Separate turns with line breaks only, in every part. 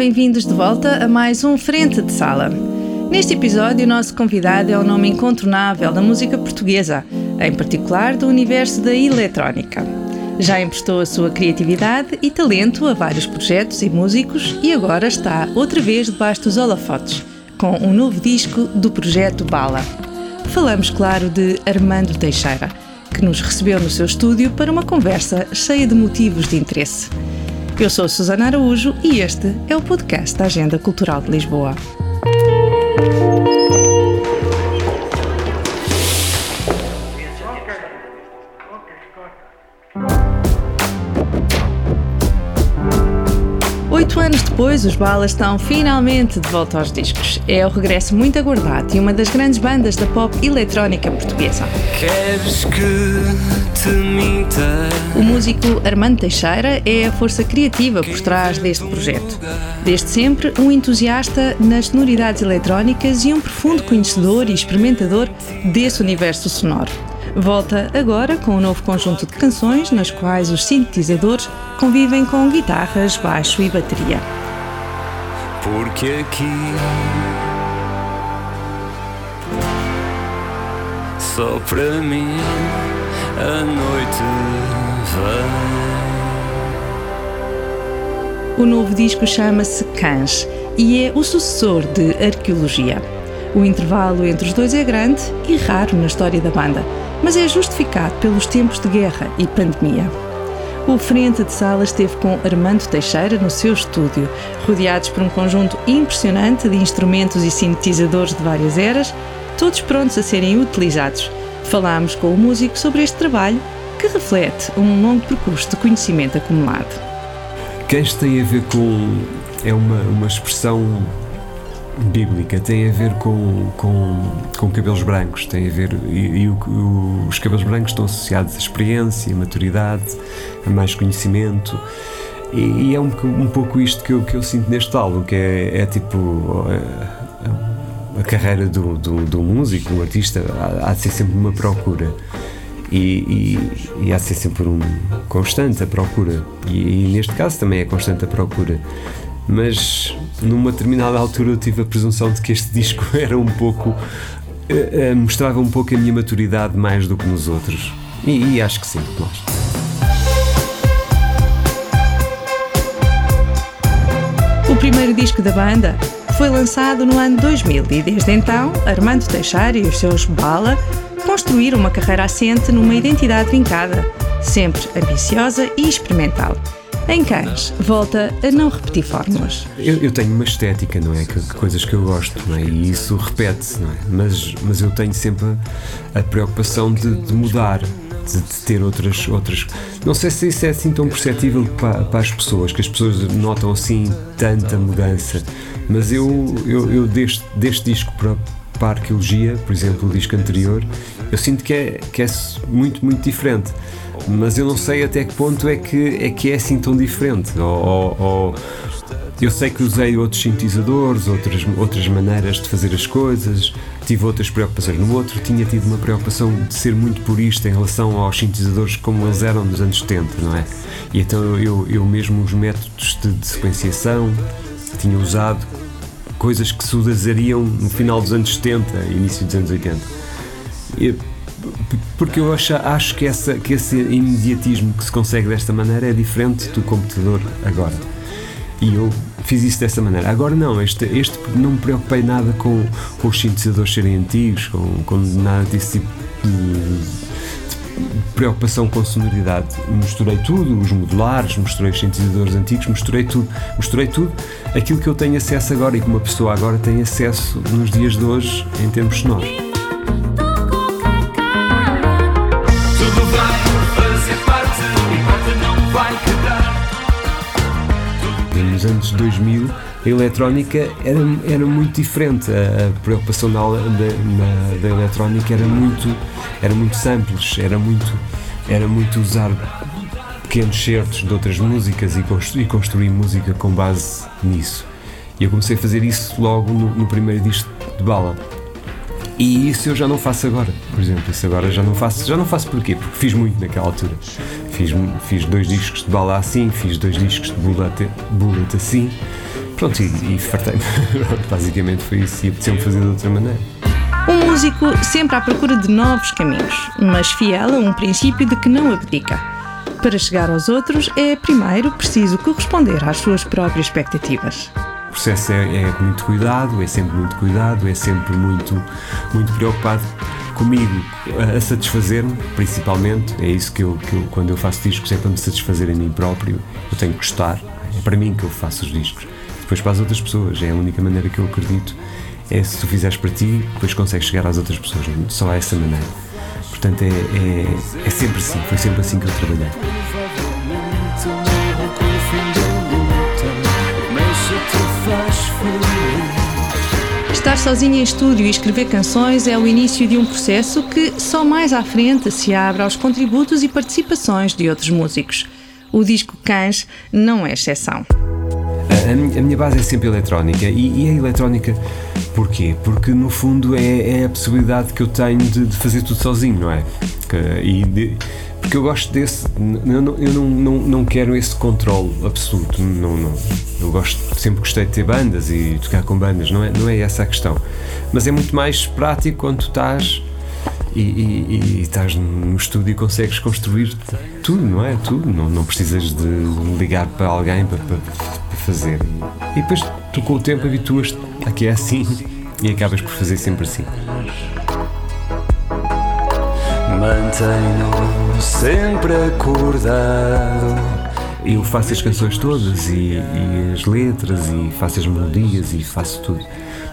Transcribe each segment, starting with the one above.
bem-vindos de volta a mais um Frente de Sala. Neste episódio, o nosso convidado é o nome incontornável da música portuguesa, em particular do universo da eletrónica. Já emprestou a sua criatividade e talento a vários projetos e músicos e agora está outra vez debaixo dos holofotes, com um novo disco do projeto Bala. Falamos, claro, de Armando Teixeira, que nos recebeu no seu estúdio para uma conversa cheia de motivos de interesse. Eu sou Susana Araújo e este é o podcast da Agenda Cultural de Lisboa. Oito anos depois, os Balas estão finalmente de volta aos discos. É o regresso muito aguardado e uma das grandes bandas da pop eletrónica portuguesa.
Queres que te minta?
O músico Armando Teixeira é a força criativa por trás deste projeto. Desde sempre, um entusiasta nas sonoridades eletrónicas e um profundo conhecedor e experimentador desse universo sonoro. Volta agora com um novo conjunto de canções nas quais os sintetizadores convivem com guitarras, baixo e bateria.
Porque aqui só para mim a noite vem.
O novo disco chama-se Cães e é o sucessor de Arqueologia. O intervalo entre os dois é grande e raro na história da banda, mas é justificado pelos tempos de guerra e pandemia. O Frente de Sala esteve com Armando Teixeira no seu estúdio, rodeados por um conjunto impressionante de instrumentos e sintetizadores de várias eras, todos prontos a serem utilizados. Falámos com o músico sobre este trabalho que reflete um longo percurso de conhecimento acumulado.
Cães tem a ver com. é uma, uma expressão bíblica, tem a ver com, com, com cabelos brancos, tem a ver. E, e o- o- os cabelos brancos estão associados a experiência, a maturidade, a mais conhecimento. E, e é um, um pouco isto que eu, que eu sinto neste álbum, que é, é tipo. a, a carreira do, do, do músico, do artista, há, há de ser sempre uma procura. E, e, e há de ser sempre um constante a procura. E, e neste caso também é constante a procura. Mas numa determinada altura eu tive a presunção de que este disco era um pouco. eh, eh, mostrava um pouco a minha maturidade mais do que nos outros. E, e acho que sim, nós.
O primeiro disco da banda foi lançado no ano 2000 e desde então Armando Teixeira e os seus Bala construíram uma carreira assente numa identidade vincada, sempre ambiciosa e experimental. Em Cães, volta a não repetir fórmulas.
Eu, eu tenho uma estética, não é? Que, coisas que eu gosto, não é? E isso repete-se, não é? Mas, mas eu tenho sempre a, preocupação de, de mudar, de, de ter outras, outras. Não sei se isso é assim tão perceptível para, para as pessoas, que as pessoas notam assim tanta mudança. Mas eu, eu, eu deste, deste disco para, para a arqueologia, por exemplo, o disco anterior, eu sinto que é, que é muito, muito diferente. Mas eu não sei até que ponto é que é, que é assim tão diferente. Ou- ou- eu sei que usei outros sintetizadores, outras, outras maneiras de fazer as coisas, tive outras preocupações. No outro, tinha tido uma preocupação de ser muito purista em relação aos sintetizadores como eles eram nos anos 70, não é? E então eu, eu mesmo os métodos de, de sequenciação tinha usado coisas que se usariam no final dos anos 70, início dos anos 80. E- porque eu acho, acho que, essa, que esse imediatismo que se consegue desta maneira é diferente do computador agora. E eu fiz isso dessa maneira. Agora não, este, este não me preocupei nada com, com os sintetizadores serem antigos, com, com nada desse tipo de, de preocupação com sonoridade. Misturei tudo, os modulares, misturei os sintetizadores antigos, misturei tudo. Misturei tudo aquilo que eu tenho acesso agora e que uma pessoa agora tem acesso nos dias de hoje em termos sonoros.
Tudo vai fazer parte e parte não vai quebrar.
Nos anos 2000, a eletrónica era, era muito diferente. A, preocupação da, da, da eletrónica era muito, era muito simples, era muito, era muito usar pequenos certos de outras músicas e, constru- e construir música com base nisso. E eu comecei a fazer isso logo no, no primeiro disco de Bala. E isso eu já não faço agora, por exemplo. Isso agora já não faço. Já não faço porquê? Porque fiz muito naquela altura. Fiz, fiz dois discos de bala assim, fiz dois discos de bullet, bullet assim. Pronto, e, e fartei-me. Basicamente foi isso. E apeteceu-me fazer de outra maneira.
Um músico sempre à procura de novos caminhos, mas fiel a um princípio de que não abdica. Para chegar aos outros, é primeiro preciso corresponder às suas próprias expectativas.
O processo é, é muito cuidado, é sempre muito cuidado, é sempre muito, muito preocupado comigo a, satisfazer-me, principalmente. É isso que eu, que eu, quando eu faço discos, é para me satisfazer a mim próprio. Eu tenho que gostar, é para mim que eu faço os discos. Depois para as outras pessoas, é a única maneira que eu acredito. É se tu fizeres para ti, depois consegues chegar às outras pessoas. Só há essa maneira. Portanto, é, é, é sempre assim, foi sempre assim que eu trabalhei.
Estar sozinho em estúdio e escrever canções é o início de um processo que só mais à frente se abre aos contributos e participações de outros músicos. O disco Cães não é exceção.
A, a minha- base é sempre eletrónica e, e a eletrónica porquê? Porque no fundo é, é a possibilidade que eu tenho de, de fazer tudo sozinho, não é? E de- porque eu gosto desse, eu, não, eu não, não, não quero esse controle absoluto, não, não. Eu gosto, sempre gostei de ter bandas e tocar com bandas, não é, não é essa a questão. Mas é muito mais prático quando tu estás e, e- e estás no estúdio e consegues construir tudo, não é? Tudo. Não, não precisas de ligar para alguém para- para fazer. E depois tu com o tempo habituas-te a que é assim e acabas por fazer sempre assim.
Mantenho sempre acordado.
Eu faço as canções todas e, e as letras e faço as melodias e faço tudo.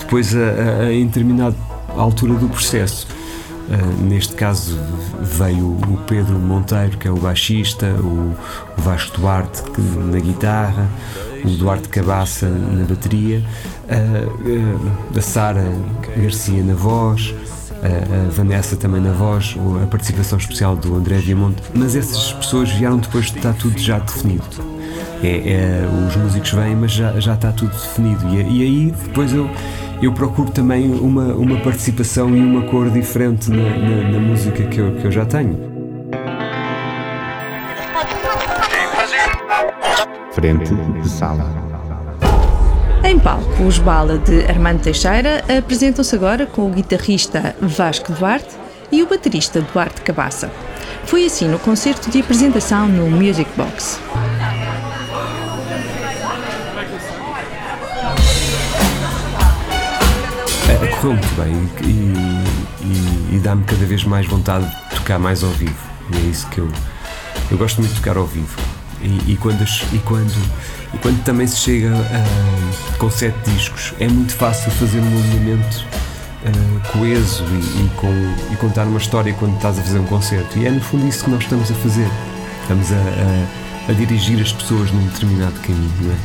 Depois, a, a- em determinada altura do processo, ah, neste caso veio o Pedro Monteiro, que é o baixista, o, o Vasco Duarte que, na guitarra, o Duarte Cabaça na bateria, ah, a Sara Garcia na voz, a, a Vanessa também na voz, a participação especial do André Diamonte, mas essas pessoas vieram depois de estar tudo já definido. É, é, os músicos vêm, mas já, já está tudo definido. E, e aí depois eu, eu procuro também uma, uma participação e uma cor diferente na, na- na música que eu, que eu já tenho.
Frente de sala.
Em palco, os Bala de Armando Teixeira apresentam-se agora com o guitarrista Vasco Duarte e o baterista Duarte Cabaça. Foi assim no concerto de apresentação no Music Box.
É, correu muito bem e, e- e dá-me cada vez mais vontade de tocar mais ao vivo. E é isso que eu, eu gosto muito de tocar ao vivo. E, e quando, e, quando, e quando também se chega a, com sete discos, é muito fácil fazer um movimento ah, coeso e, e com, e contar uma história quando estás a fazer um concerto. E é no fundo isso que nós estamos a fazer. Estamos a, a- a dirigir as pessoas num determinado caminho, não é?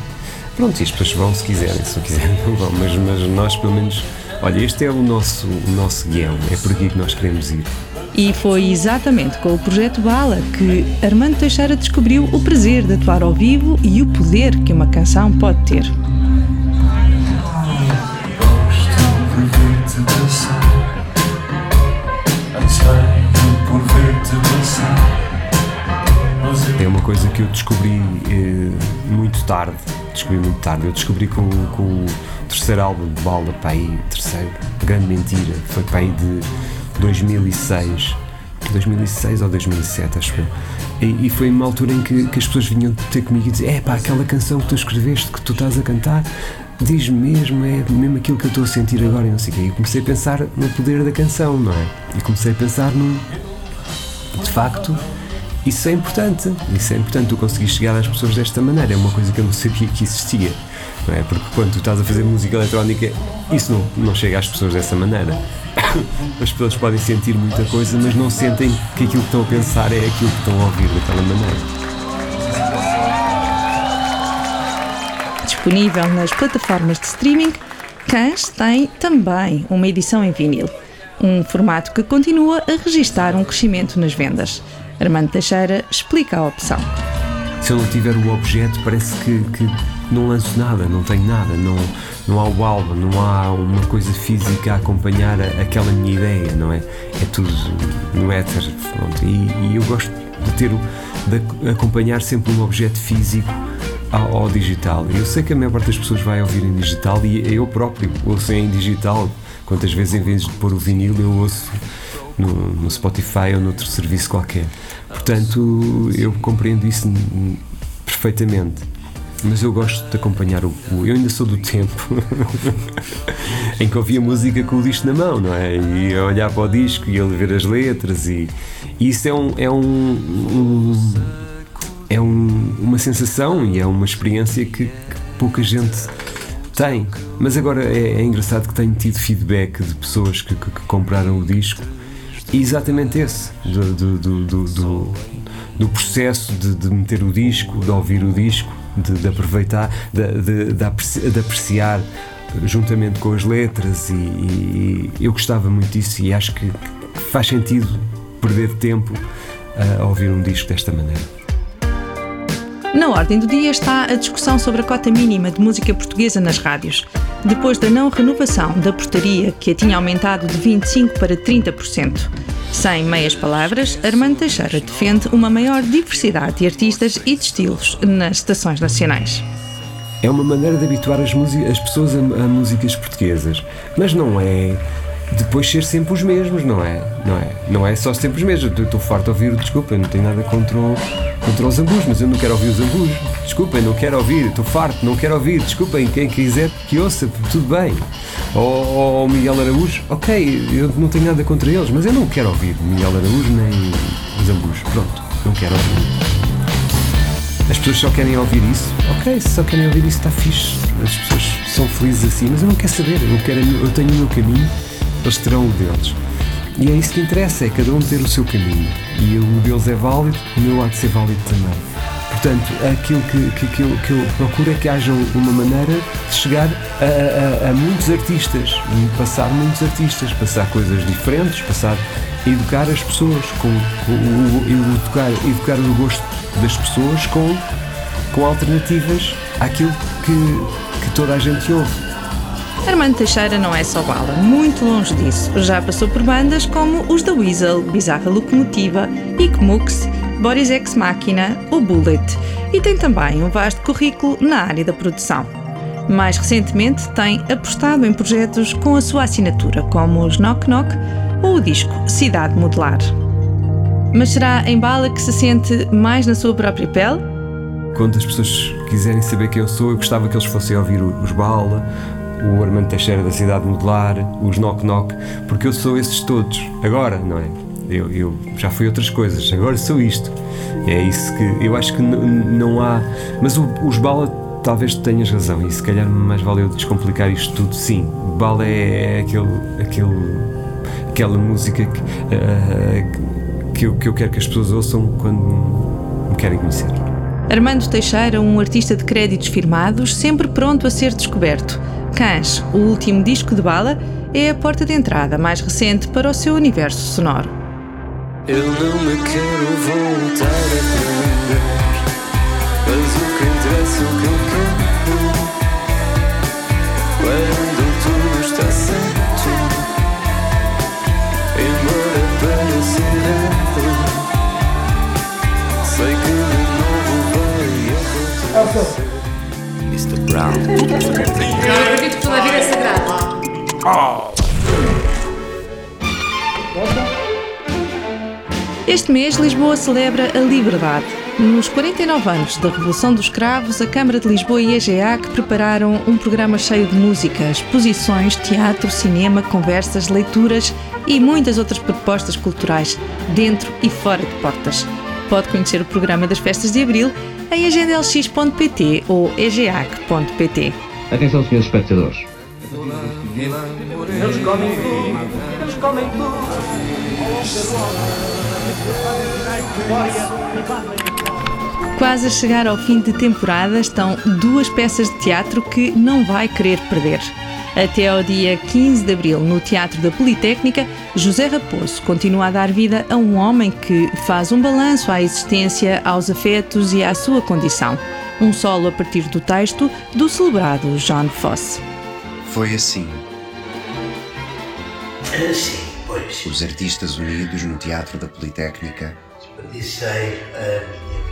Pronto, e as pessoas vão se quiserem, se não quiserem não vão, mas, mas nós pelo menos, olha, este é o nosso, o nosso guião, é por aqui que nós queremos ir.
E foi exatamente com o projeto Bala que Armando Teixeira descobriu o prazer de atuar ao vivo e o poder que uma canção pode ter.
É uma coisa que eu descobri eh, muito tarde, descobri muito tarde, eu descobri com, com o terceiro álbum de Bala, aí, terceiro, grande mentira, foi aí de 2006, 2006 ou 2007, acho eu. E, e foi uma altura em que, que as pessoas vinham ter comigo e dizer: É pá, aquela canção que tu escreveste, que tu estás a cantar, diz mesmo, é mesmo aquilo que eu estou a sentir agora e não sei o quê. E comecei a pensar no poder da canção, não é? E comecei a pensar num. De facto, isso é importante. Isso é importante, tu conseguir chegar às pessoas desta maneira. É uma coisa que eu não sabia que existia. Não é? Porque quando tu estás a fazer música eletrónica, isso não, não chega às pessoas dessa maneira. As pessoas podem sentir muita coisa, mas não sentem que aquilo que estão a pensar é aquilo que estão a ouvir daquela maneira.
Disponível nas plataformas de streaming, Cães tem também uma edição em vinil. Um formato que continua a registar um crescimento nas vendas. Armando Teixeira explica a opção.
Se eu não tiver o objeto, parece que, que não lanço nada, não tenho nada, não, não há o álbum, não há uma coisa física a acompanhar a- aquela minha ideia, não é? É tudo no éter. E, e eu gosto de ter de ac- acompanhar sempre um objeto físico ao, ao digital. Eu sei que a maior parte das pessoas vai ouvir em digital e eu próprio ouço em digital. Quantas vezes em vez de pôr o vinil eu ouço no, no Spotify ou noutro serviço qualquer. Portanto, eu compreendo isso perfeitamente. Mas eu gosto de acompanhar o. o- eu ainda sou do tempo em que ouvia música com o disco na mão, não é? E a olhar para o disco e a ver as letras, e, e isso é um. É um, um- é um- uma sensação e é uma experiência que, que pouca gente tem. Mas agora é, é engraçado que tenho tido feedback de pessoas que, que- que compraram o disco exatamente esse, do, do, do, do, do- processo de, de meter o disco, de ouvir o disco, de, de aproveitar, de, de apreciar juntamente com as letras e, e eu gostava muito disso e acho que faz sentido perder tempo a ouvir um disco desta maneira.
Na ordem do dia está a discussão sobre a cota mínima de música portuguesa nas rádios. Depois da não renovação da portaria, que a tinha aumentado de 25% para 30%. Sem meias palavras, Armando Teixeira defende uma maior diversidade de artistas e de estilos nas estações nacionais.
É uma maneira de habituar as, as pessoas a, a músicas portuguesas, mas não é depois ser sempre os mesmos, não é? Não é, não é só sempre os mesmos. Eu estou farto de ouvir, desculpa, eu não tenho nada contra, o, contra os ambus, mas eu não quero ouvir os ambus. Desculpem, não quero ouvir, estou farto, não quero ouvir. Desculpem, quem quiser que ouça, tudo bem. Ou, Miguel Araújo, ok, eu não tenho nada contra eles, mas eu não quero ouvir Miguel Araújo nem os ambus. Pronto, não quero ouvir. As pessoas só querem ouvir isso. Ok, se só querem ouvir isso está fixe. As pessoas são felizes assim, mas eu não quero saber. Eu, quero, eu tenho o meu caminho, eles terão o deles. E é isso que interessa, é cada um ter o seu caminho. E o deles é válido, o meu há de ser válido também. Portanto, aquilo que, que, que, eu, que eu procuro é que haja uma maneira de chegar a, a- a muitos artistas, passar muitos artistas, passar coisas diferentes, passar educar as pessoas, com, o- educar, educar o gosto das pessoas com, com alternativas àquilo que, que toda a gente ouve.
Armando Teixeira não é só bala, muito longe disso. Já passou por bandas como os da Weasel, Bizarra Locomotiva, Icmux, Boris Ex Machina ou Bullet. E tem também um vasto currículo na área da produção. Mais recentemente tem apostado em projetos com a sua assinatura, como os Knock Knock ou o disco Cidade Modelar. Mas será em bala que se sente mais na sua própria pele?
Quando as pessoas quiserem saber quem eu sou, eu gostava que eles fossem ouvir os Bala, o Armando Teixeira da Cidade Modelar, os Knock Knock, porque eu sou esses todos. Agora, não é? Eu, eu já fui outras coisas, agora sou isto. É isso que eu acho que não há. Mas o- os Bala, talvez tenhas razão, e se calhar mais valeu descomplicar isto tudo. Sim, Bala é, é aquele, aquele, aquela música que, ah, que, eu, que eu quero que as pessoas ouçam quando me querem conhecer.
Armando Teixeira, um artista de créditos firmados, sempre pronto a ser descoberto. Cães, o último disco de bala, é a porta de entrada mais recente para o seu universo sonoro.
Eu não me quero voltar atrás Mas o que interessa é o que eu quero Quando tudo está certo Embora pareça errado Sei que de novo vai acontecer Mr. Brown.
Este mês, Lisboa celebra a liberdade. Nos 49 anos da Revolução dos Cravos, a Câmara de Lisboa e a EGEAC prepararam um programa cheio de música, exposições, teatro, cinema, conversas, leituras e muitas outras propostas culturais, dentro e fora de portas. Pode conhecer o programa das festas de Abril em agendalx.pt ou egeac.pt.
Atenção, senhores espectadores.
Quase a chegar ao fim de temporada estão duas peças de teatro que não vai querer perder. Até ao dia 15 de abril, no Teatro da Politécnica, José Raposo continua a dar vida a um homem que faz um balanço à existência, aos afetos e à sua condição. Um solo a partir do texto do celebrado John Fosse.
Foi assim.
Ah, Sim, pois.
Os artistas unidos no Teatro da Politécnica
Desperdicei a minha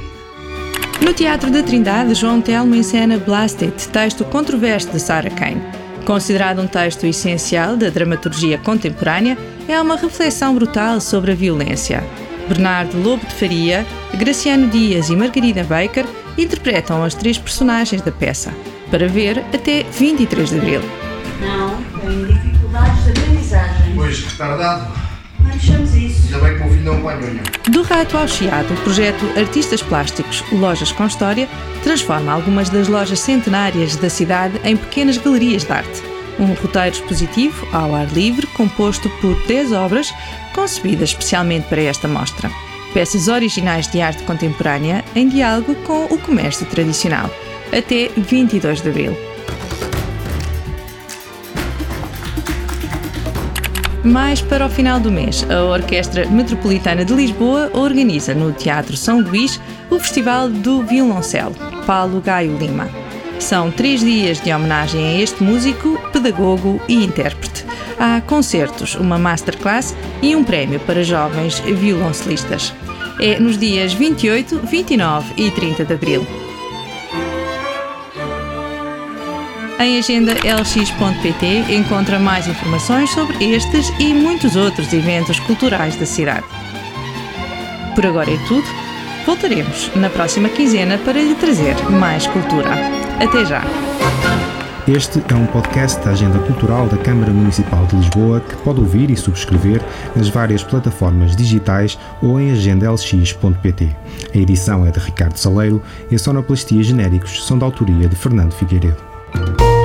vida.
No Teatro da Trindade, João Telmo encena Blasted, texto controverso de Sarah Kane. Considerado um texto essencial da dramaturgia contemporânea, é uma reflexão brutal sobre a violência. Bernardo Lobo de Faria, Graciano Dias e Margarida Baker interpretam as três personagens da peça, para ver até 23 de abril.
Não, tenho dificuldades de aprendizagem.
Pois, retardado.
Não deixamos isso.
Ainda bem que o filho não apanhou.
Do Rato ao Chiado, o projeto Artistas Plásticos Lojas com História transforma algumas das lojas centenárias da cidade em pequenas galerias de arte. Um roteiro expositivo, ao ar livre, composto por 10 obras concebidas especialmente para esta mostra. Peças originais de arte contemporânea em diálogo com o comércio tradicional. Até 22 de abril. Mais para o final do mês, a Orquestra Metropolitana de Lisboa organiza no Teatro São Luís o Festival do Violoncelo, Paulo Gaio Lima. São três dias de homenagem a este músico, pedagogo e intérprete. Há concertos, uma masterclass e um prémio para jovens violoncelistas. É nos dias 28, 29 e 30 de abril. Em agenda lx.pt encontra mais informações sobre estes e muitos outros eventos culturais da cidade. Por agora é tudo. Voltaremos na próxima quinzena para lhe trazer mais cultura. Até já!
Este é um podcast da Agenda Cultural da Câmara Municipal de Lisboa que pode ouvir e subscrever nas várias plataformas digitais ou em agendalx.pt. A edição é de Ricardo Saleiro e a sonoplastia genéricos são da autoria de Fernando Figueiredo. Bye.